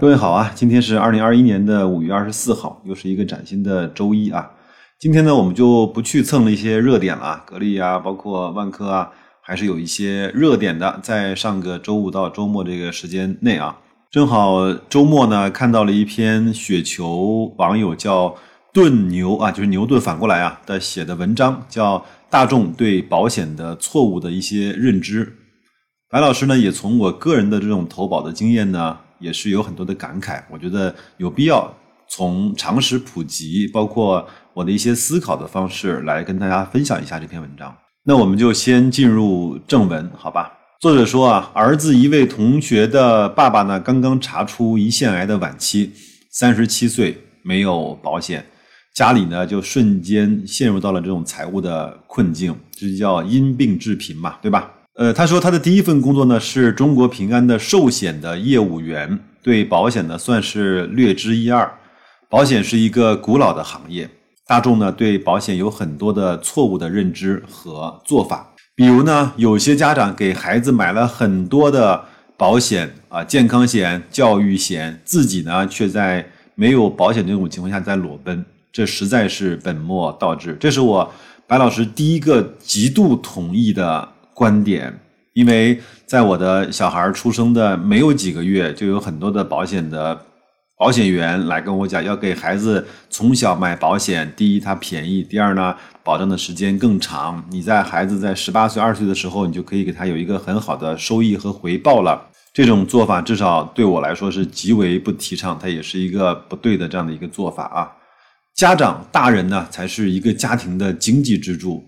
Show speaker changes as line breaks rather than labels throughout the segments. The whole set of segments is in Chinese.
各位好啊，今天是二零二一年的五月二十四号，又是一个崭新的周一啊。今天呢，我们就不去蹭了一些热点了啊，格力啊，包括万科啊，还是有一些热点的。在上个周五到周末这个时间内啊，正好周末呢看到了一篇雪球网友叫顿牛啊，就是牛顿反过来啊的写的文章，叫大众对保险的错误的一些认知。白老师呢，也从我个人的这种投保的经验呢。也是有很多的感慨，我觉得有必要从常识普及，包括我的一些思考的方式来跟大家分享一下这篇文章。那我们就先进入正文，好吧？作者说啊，儿子一位同学的爸爸呢，刚刚查出胰腺癌的晚期，三十七岁，没有保险，家里呢就瞬间陷入到了这种财务的困境，这叫因病致贫嘛，对吧？呃，他说他的第一份工作呢是中国平安的寿险的业务员，对保险呢算是略知一二。保险是一个古老的行业，大众呢对保险有很多的错误的认知和做法。比如呢，有些家长给孩子买了很多的保险啊，健康险、教育险，自己呢却在没有保险这种情况下在裸奔，这实在是本末倒置。这是我白老师第一个极度同意的。观点，因为在我的小孩出生的没有几个月，就有很多的保险的保险员来跟我讲，要给孩子从小买保险。第一，它便宜；第二呢，保障的时间更长。你在孩子在十八岁、二十岁的时候，你就可以给他有一个很好的收益和回报了。这种做法至少对我来说是极为不提倡，它也是一个不对的这样的一个做法啊。家长大人呢，才是一个家庭的经济支柱。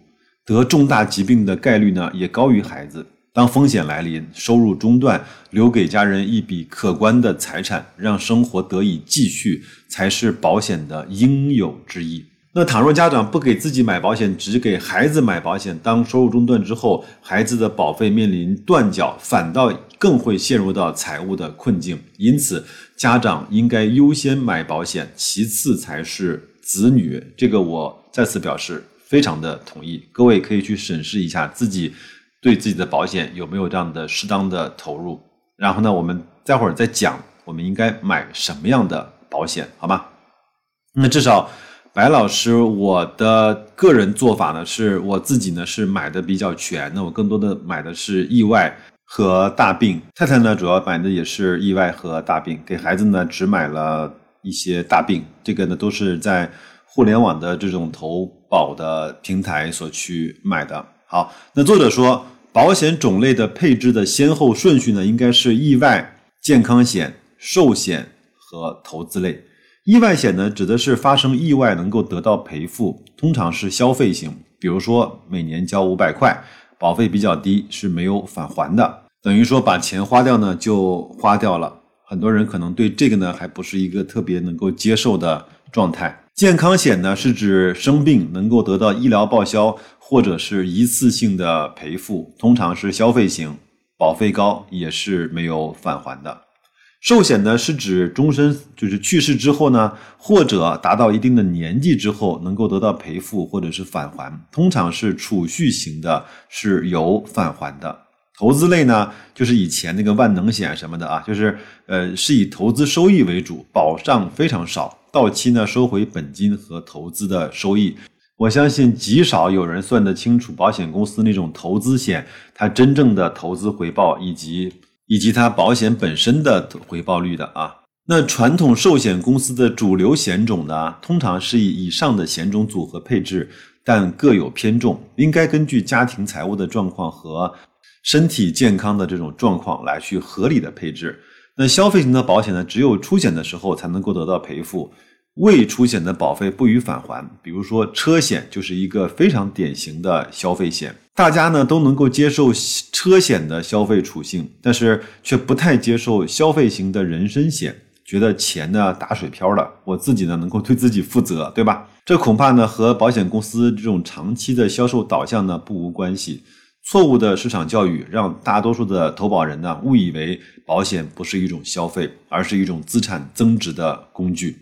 得重大疾病的概率呢，也高于孩子。当风险来临，收入中断，留给家人一笔可观的财产，让生活得以继续，才是保险的应有之义。那倘若家长不给自己买保险，只给孩子买保险，当收入中断之后，孩子的保费面临断缴，反倒更会陷入到财务的困境。因此，家长应该优先买保险，其次才是子女。这个我再次表示。非常的同意，各位可以去审视一下自己对自己的保险有没有这样的适当的投入。然后呢，我们待会儿再讲我们应该买什么样的保险，好吗？那至少白老师我的个人做法呢，是我自己呢是买的比较全，那我更多的买的是意外和大病。太太呢主要买的也是意外和大病，给孩子呢只买了一些大病，这个呢都是在。互联网的这种投保的平台所去买的。好，那作者说，保险种类的配置的先后顺序呢，应该是意外、健康险、寿险和投资类。意外险呢，指的是发生意外能够得到赔付，通常是消费型，比如说每年交五百块，保费比较低，是没有返还的，等于说把钱花掉呢就花掉了。很多人可能对这个呢还不是一个特别能够接受的状态。健康险呢，是指生病能够得到医疗报销或者是一次性的赔付，通常是消费型，保费高，也是没有返还的。寿险呢，是指终身，就是去世之后呢，或者达到一定的年纪之后，能够得到赔付或者是返还，通常是储蓄型的，是有返还的。投资类呢，就是以前那个万能险什么的啊，就是呃，是以投资收益为主，保障非常少。到期呢，收回本金和投资的收益。我相信极少有人算得清楚保险公司那种投资险它真正的投资回报以及以及它保险本身的回报率的啊。那传统寿险公司的主流险种呢，通常是以以上的险种组合配置，但各有偏重，应该根据家庭财务的状况和身体健康的这种状况来去合理的配置。那消费型的保险呢，只有出险的时候才能够得到赔付，未出险的保费不予返还。比如说车险就是一个非常典型的消费险，大家呢都能够接受车险的消费属性，但是却不太接受消费型的人身险，觉得钱呢打水漂了，我自己呢能够对自己负责，对吧？这恐怕呢和保险公司这种长期的销售导向呢不无关系。错误的市场教育让大多数的投保人呢误以为保险不是一种消费，而是一种资产增值的工具。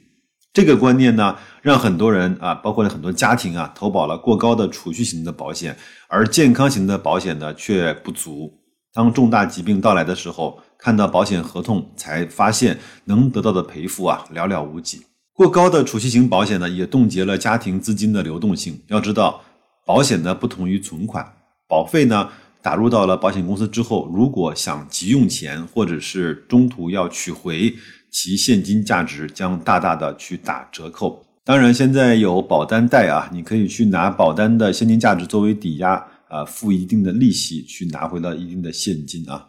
这个观念呢，让很多人啊，包括了很多家庭啊，投保了过高的储蓄型的保险，而健康型的保险呢却不足。当重大疾病到来的时候，看到保险合同才发现能得到的赔付啊寥寥无几。过高的储蓄型保险呢，也冻结了家庭资金的流动性。要知道，保险呢不同于存款，保费呢打入到了保险公司之后，如果想急用钱，或者是中途要取回，其现金价值将大大的去打折扣。当然，现在有保单贷啊，你可以去拿保单的现金价值作为抵押。啊，付一定的利息去拿回了一定的现金啊，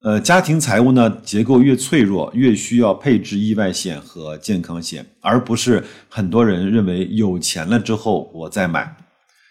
呃，家庭财务呢结构越脆弱，越需要配置意外险和健康险，而不是很多人认为有钱了之后我再买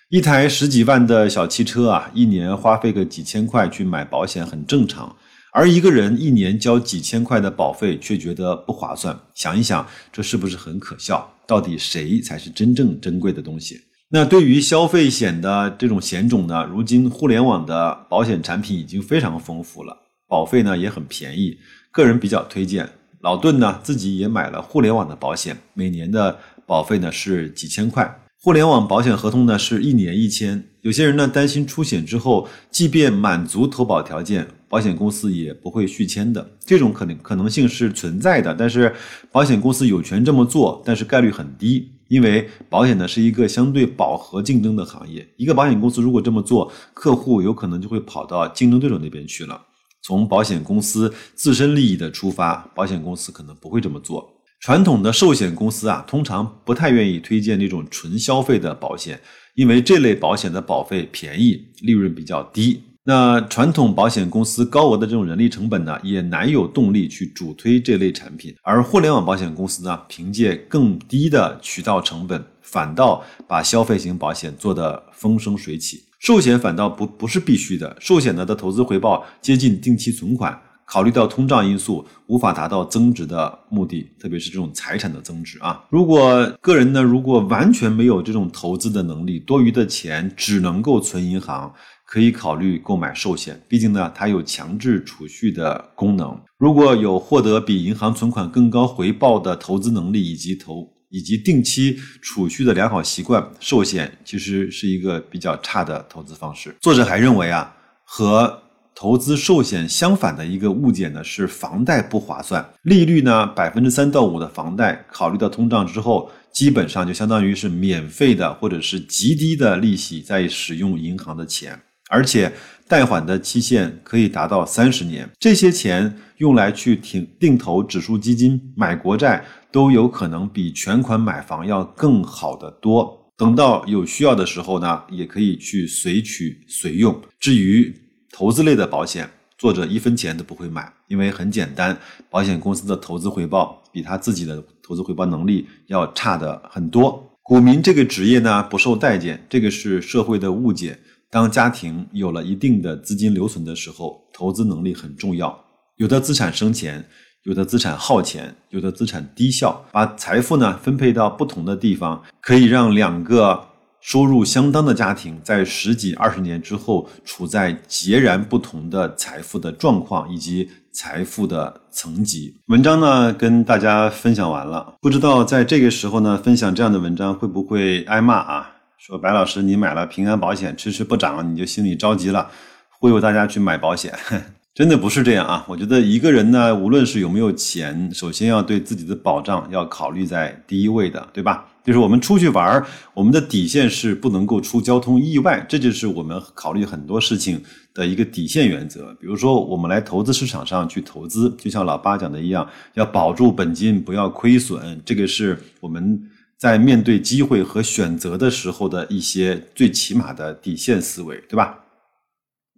一台十几万的小汽车啊，一年花费个几千块去买保险很正常，而一个人一年交几千块的保费却觉得不划算，想一想这是不是很可笑？到底谁才是真正珍贵的东西？那对于消费险的这种险种呢，如今互联网的保险产品已经非常丰富了，保费呢也很便宜，个人比较推荐。老邓呢自己也买了互联网的保险，每年的保费呢是几千块，互联网保险合同呢是一年一千。有些人呢担心出险之后，即便满足投保条件，保险公司也不会续签的，这种可能可能性是存在的，但是保险公司有权这么做，但是概率很低。因为保险呢是一个相对饱和竞争的行业，一个保险公司如果这么做，客户有可能就会跑到竞争对手那边去了。从保险公司自身利益的出发，保险公司可能不会这么做。传统的寿险公司啊，通常不太愿意推荐那种纯消费的保险，因为这类保险的保费便宜，利润比较低。那传统保险公司高额的这种人力成本呢，也难有动力去主推这类产品。而互联网保险公司呢，凭借更低的渠道成本，反倒把消费型保险做得风生水起。寿险反倒不不是必须的，寿险呢的投资回报接近定期存款，考虑到通胀因素，无法达到增值的目的，特别是这种财产的增值啊。如果个人呢，如果完全没有这种投资的能力，多余的钱只能够存银行。可以考虑购买寿险，毕竟呢，它有强制储蓄的功能。如果有获得比银行存款更高回报的投资能力，以及投以及定期储蓄的良好习惯，寿险其实是一个比较差的投资方式。作者还认为啊，和投资寿险相反的一个误解呢，是房贷不划算。利率呢，百分之三到五的房贷，考虑到通胀之后，基本上就相当于是免费的或者是极低的利息在使用银行的钱。而且贷款的期限可以达到三十年，这些钱用来去定定投指数基金、买国债，都有可能比全款买房要更好的多。等到有需要的时候呢，也可以去随取随用。至于投资类的保险，作者一分钱都不会买，因为很简单，保险公司的投资回报比他自己的投资回报能力要差的很多。股民这个职业呢，不受待见，这个是社会的误解。当家庭有了一定的资金留存的时候，投资能力很重要。有的资产生钱，有的资产耗钱，有的资产低效。把财富呢分配到不同的地方，可以让两个收入相当的家庭在十几二十年之后，处在截然不同的财富的状况以及财富的层级。文章呢跟大家分享完了，不知道在这个时候呢分享这样的文章会不会挨骂啊？说白老师，你买了平安保险迟迟不涨，你就心里着急了，忽悠大家去买保险，真的不是这样啊！我觉得一个人呢，无论是有没有钱，首先要对自己的保障要考虑在第一位的，对吧？就是我们出去玩儿，我们的底线是不能够出交通意外，这就是我们考虑很多事情的一个底线原则。比如说，我们来投资市场上去投资，就像老八讲的一样，要保住本金，不要亏损，这个是我们。在面对机会和选择的时候的一些最起码的底线思维，对吧？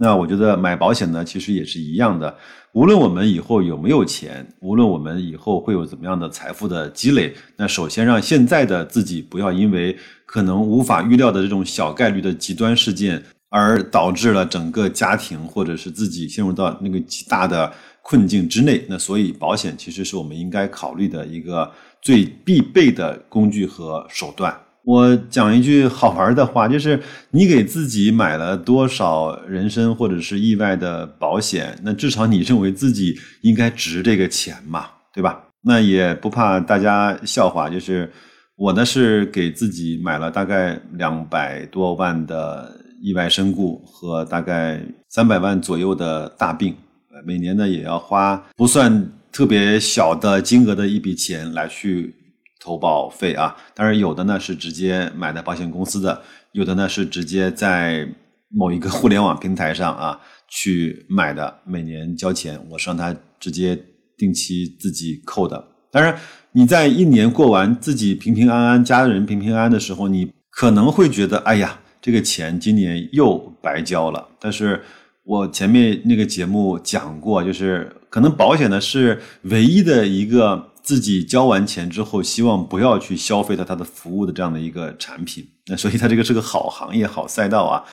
那我觉得买保险呢，其实也是一样的。无论我们以后有没有钱，无论我们以后会有怎么样的财富的积累，那首先让现在的自己不要因为可能无法预料的这种小概率的极端事件，而导致了整个家庭或者是自己陷入到那个极大的困境之内。那所以，保险其实是我们应该考虑的一个。最必备的工具和手段。我讲一句好玩的话，就是你给自己买了多少人身或者是意外的保险，那至少你认为自己应该值这个钱嘛，对吧？那也不怕大家笑话，就是我呢是给自己买了大概两百多万的意外身故和大概三百万左右的大病。呃，每年呢也要花不算特别小的金额的一笔钱来去投保费啊。当然有的呢是直接买的保险公司的，有的呢是直接在某一个互联网平台上啊去买的，每年交钱，我是让他直接定期自己扣的。当然你在一年过完自己平平安安，家人平平安安的时候，你可能会觉得，哎呀。这个钱今年又白交了，但是我前面那个节目讲过，就是可能保险呢是唯一的一个自己交完钱之后，希望不要去消费到它的服务的这样的一个产品。那所以它这个是个好行业、好赛道啊。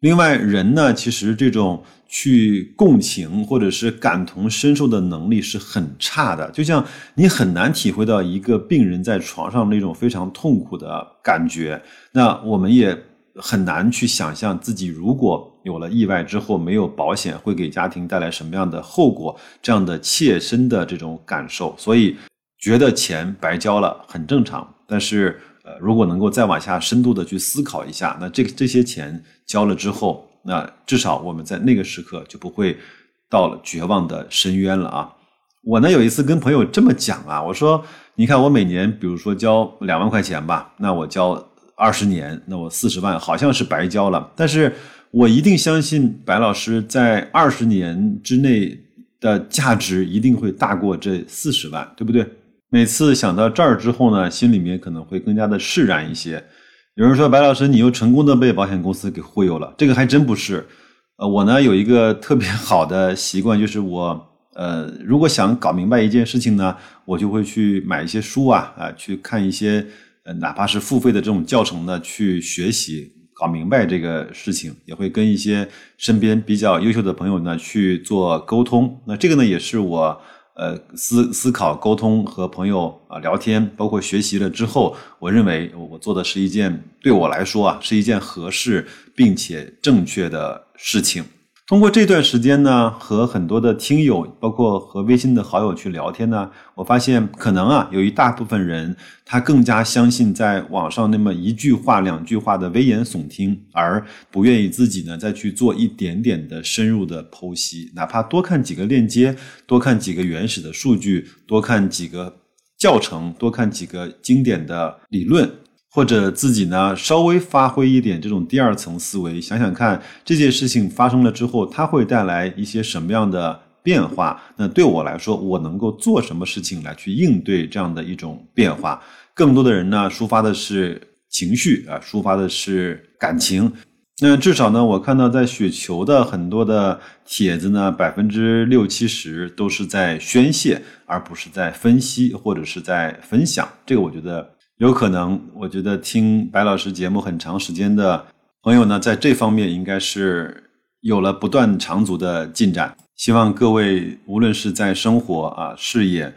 另外，人呢其实这种去共情或者是感同身受的能力是很差的，就像你很难体会到一个病人在床上那种非常痛苦的感觉。那我们也。很难去想象自己如果有了意外之后没有保险会给家庭带来什么样的后果，这样的切身的这种感受，所以觉得钱白交了很正常。但是，呃，如果能够再往下深度的去思考一下，那这这些钱交了之后，那至少我们在那个时刻就不会到了绝望的深渊了啊！我呢有一次跟朋友这么讲啊，我说，你看我每年比如说交两万块钱吧，那我交。二十年，那我四十万好像是白交了，但是我一定相信白老师在二十年之内的价值一定会大过这四十万，对不对？每次想到这儿之后呢，心里面可能会更加的释然一些。有人说白老师，你又成功的被保险公司给忽悠了，这个还真不是。呃，我呢有一个特别 好的习惯，就是我呃如果想搞明白一件事情呢，我就会去买一些书啊啊，去看一些。哪怕是付费的这种教程呢，去学习搞明白这个事情，也会跟一些身边比较优秀的朋友呢去做沟通。那这个呢，也是我呃思思考、沟通和朋友啊聊天，包括学习了之后，我认为我做的是一件对我来说啊是一件合适并且正确的事情。通过这段时间呢，和很多的听友，包括和微信的好友去聊天呢，我发现可能啊，有一大部分人他更加相信在网上那么一句话、两句话的危言耸听，而不愿意自己呢再去做一点点的深入的剖析，哪怕多看几个链接，多看几个原始的数据，多看几个教程，多看几个经典的理论。或者自己呢，稍微发挥一点这种第二层思维，想想看这件事情发生了之后，它会带来一些什么样的变化？那对我来说，我能够做什么事情来去应对这样的一种变化？更多的人呢，抒发的是情绪啊，抒发的是感情。那至少呢，我看到在雪球的很多的帖子呢，百分之六七十都是在宣泄，而不是在分析或者是在分享。这个我觉得。有可能，我觉得听白老师节目很长时间的朋友呢，在这方面应该是有了不断长足的进展。希望各位无论是在生活啊、事业、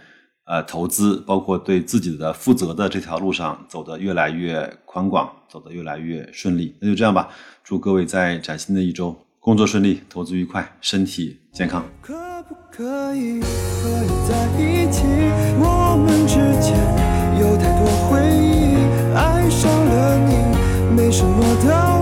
呃、投资，包括对自己的负责的这条路上，走得越来越宽广，走得越来越顺利。那就这样吧，祝各位在崭新的一周工作顺利，投资愉快，身体健康。可不可以和你在一起？我
们之间有太多回忆，爱上了你，没什么道理。